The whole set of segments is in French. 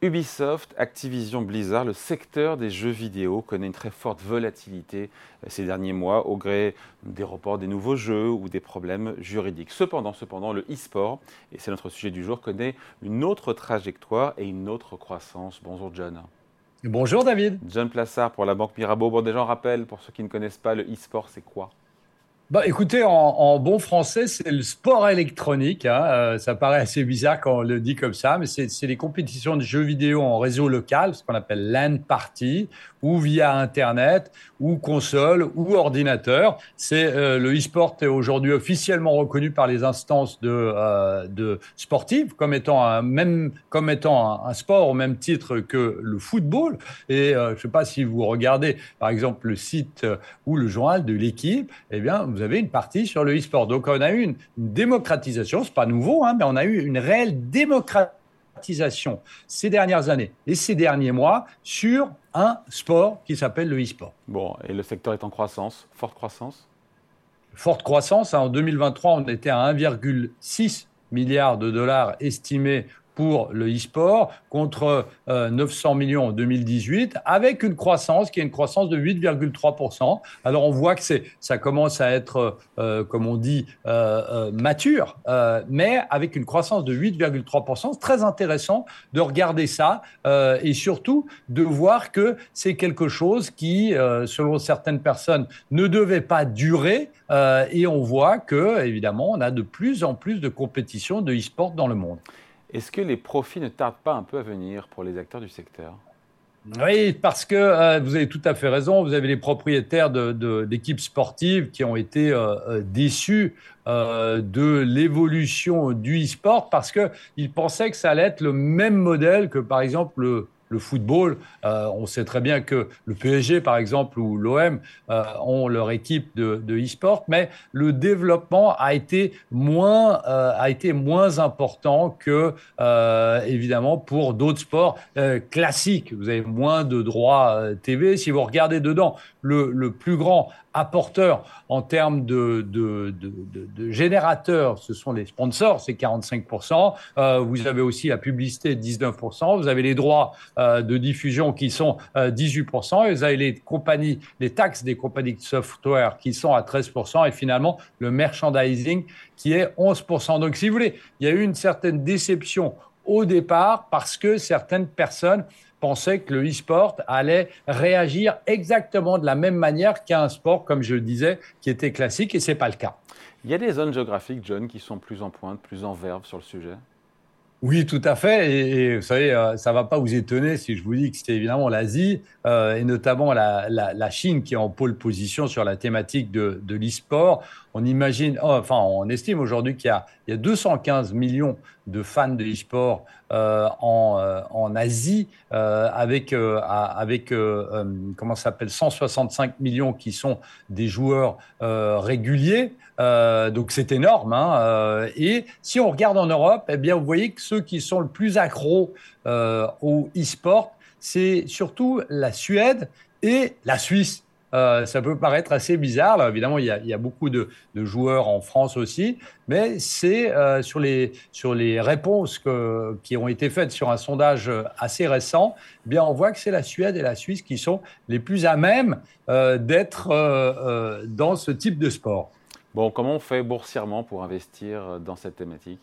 Ubisoft, Activision Blizzard, le secteur des jeux vidéo connaît une très forte volatilité euh, ces derniers mois au gré des reports des nouveaux jeux ou des problèmes juridiques. Cependant, cependant le e-sport, et c'est notre sujet du jour, connaît une autre trajectoire et une autre croissance. Bonjour John. Bonjour David. John Plassard pour la Banque Mirabeau. Bon, déjà, on rappelle, pour ceux qui ne connaissent pas, le e-sport, c'est quoi? Bah, écoutez, en, bon français, c'est le sport électronique. Hein. Euh, ça paraît assez bizarre quand on le dit comme ça, mais c'est les compétitions de jeux vidéo en réseau local, ce qu'on appelle LAN party, ou via Internet, ou console, ou ordinateur. C'est euh, le e-sport est aujourd'hui officiellement reconnu par les instances de, euh, de sportives comme étant un même comme étant un, sport au même titre que le football. Et je ne sais pas si vous regardez, par exemple, le site ou le journal de l'équipe, eh bien vous avez une partie sur le e-sport. Donc on a eu une, démocratisation, c'est pas nouveau, hein, mais on a eu une réelle démocratisation ces dernières années et ces derniers mois sur un sport qui s'appelle le e-sport. Bon, et le secteur est en croissance, forte croissance? Forte croissance. Hein. en 2023, on était à 1,6 milliard de dollars estimés pour le e-sport contre 900 euh, millions en 2018, avec une croissance qui est une croissance de 8,3%. Alors on voit que c'est, ça commence à être, euh, comme on dit, euh, mature, mais avec une croissance de 8,3%. C'est très intéressant de regarder ça et surtout de voir que c'est quelque chose qui, selon certaines personnes, ne devait pas durer. et on voit que, évidemment, on a de plus en plus de compétitions de e-sport dans le monde. Est-ce que les profits ne tardent pas un peu à venir pour les acteurs du secteur? Oui, parce que euh, vous avez tout à fait raison. Vous avez les propriétaires d'équipes sportives qui ont été euh, euh, déçus de l'évolution du e-sport parce qu'ils pensaient que ça allait être le même modèle que, par exemple, le, le football. Euh, on sait très bien que le PSG, par exemple, ou l'OM euh, ont leur équipe de, e-sport, mais le développement a été moins, euh, a été moins important que, évidemment, pour d'autres sports classiques. Vous avez moins de droits TV. Si vous regardez dedans, le, plus grand apporteur en termes de, de, de, générateurs, ce sont les sponsors, c'est 45%. Euh, vous avez aussi la publicité, 19%. Vous avez les droits de diffusion qui sont 18%. Euh, vous avez les compagnies, les taxes des compagnies de software qui sont à 13%. Et finalement, le merchandising qui est 11%. Donc, si vous voulez, il y a eu une certaine déception au départ parce que certaines personnes pensait que le e-sport allait réagir exactement de la même manière qu'un sport, comme je le disais, qui était classique, et ce n'est pas le cas. Il y a des zones géographiques, John, qui sont plus en pointe, plus en verve sur le sujet? Oui, tout à fait. Et, vous savez, euh, ça ne va pas vous étonner si je vous dis que c'est évidemment l'Asie euh, et notamment la, Chine qui est en pôle position sur la thématique de, de l'e-sport. On imagine, oh, enfin, on estime aujourd'hui qu'il y, y, a 215 millions de fans de e-sport euh, en, en, Asie, avec, avec comment s'appelle, 165 millions qui sont des joueurs réguliers. donc c'est énorme. Hein, et si on regarde en Europe, eh bien, vous voyez que ceux qui sont le plus accros euh, au e-sport, c'est surtout la Suède et la Suisse. Euh, ça peut paraître assez bizarre. évidemment, il y, a, beaucoup de, joueurs en France aussi, mais c'est euh, sur, les, sur les réponses qui ont été faites sur un sondage assez récent, eh bien, on voit que c'est la Suède et la Suisse qui sont les plus à même d'être dans ce type de sport. Bon, comment on fait boursièrement pour investir dans cette thématique?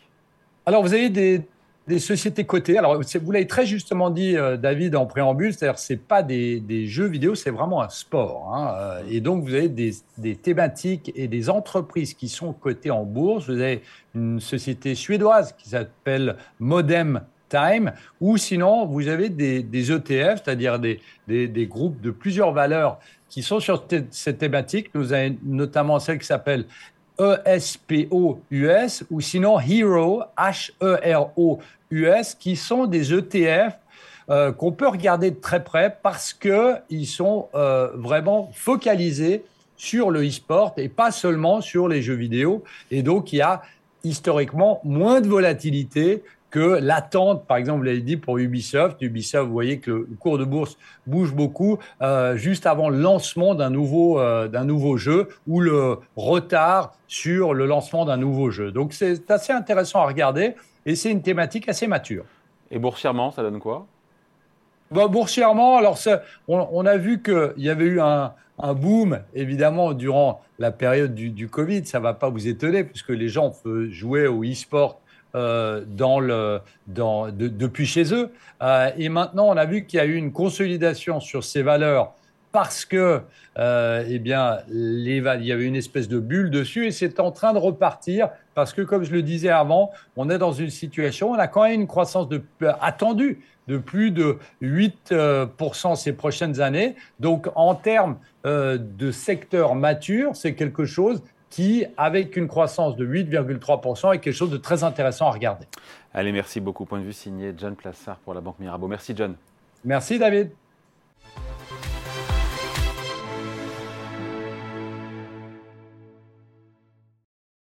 Alors, vous avez des, des sociétés cotées. Alors, vous l'avez très justement dit, euh, David, en préambule, c'est-à-dire c'est pas des, jeux vidéo, c'est vraiment un sport. Hein. Euh, et donc, vous avez des, thématiques et des entreprises qui sont cotées en bourse. Vous avez une société suédoise qui s'appelle Modem Time, ou sinon, vous avez des, ETF, c'est-à-dire des, des, groupes de plusieurs valeurs qui sont sur cette thématique. Nous avons notamment celle qui s'appelle ESPO-US ou sinon Hero, H-E-R-O-US, qui sont des ETF euh, qu'on peut regarder de très près parce qu'ils sont euh, vraiment focalisés sur le e-sport et pas seulement sur les jeux vidéo. Et donc, il y a historiquement moins de volatilité que l'attente, par exemple, vous l'avez dit pour Ubisoft. Ubisoft, vous voyez que le cours de bourse bouge beaucoup euh, juste avant le lancement d'un nouveau, euh, d'un nouveau jeu ou le retard sur le lancement d'un nouveau jeu. Donc c'est assez intéressant à regarder et c'est une thématique assez mature. Et boursièrement, ça donne quoi? Bah, Boursièrement, alors on, a vu qu'il y avait eu un, boom, évidemment, durant la période du, Covid. Ça ne va pas vous étonner, puisque les gens jouaient au e-sport dans le, depuis chez eux. Euh, et maintenant, on a vu qu'il y a eu une consolidation sur ces valeurs parce que, euh, eh bien, les, il y avait une espèce de bulle dessus et c'est en train de repartir parce que, comme je le disais avant, on est dans une situation, on a quand même une croissance de, attendue de plus de 8% ces prochaines années. Donc, en termes de secteur mature, c'est quelque chose qui, avec une croissance de 8,3%, est quelque chose de très intéressant à regarder. Allez, merci beaucoup. Point de vue signé John Plassard pour la Banque Mirabeau. Merci John. Merci David.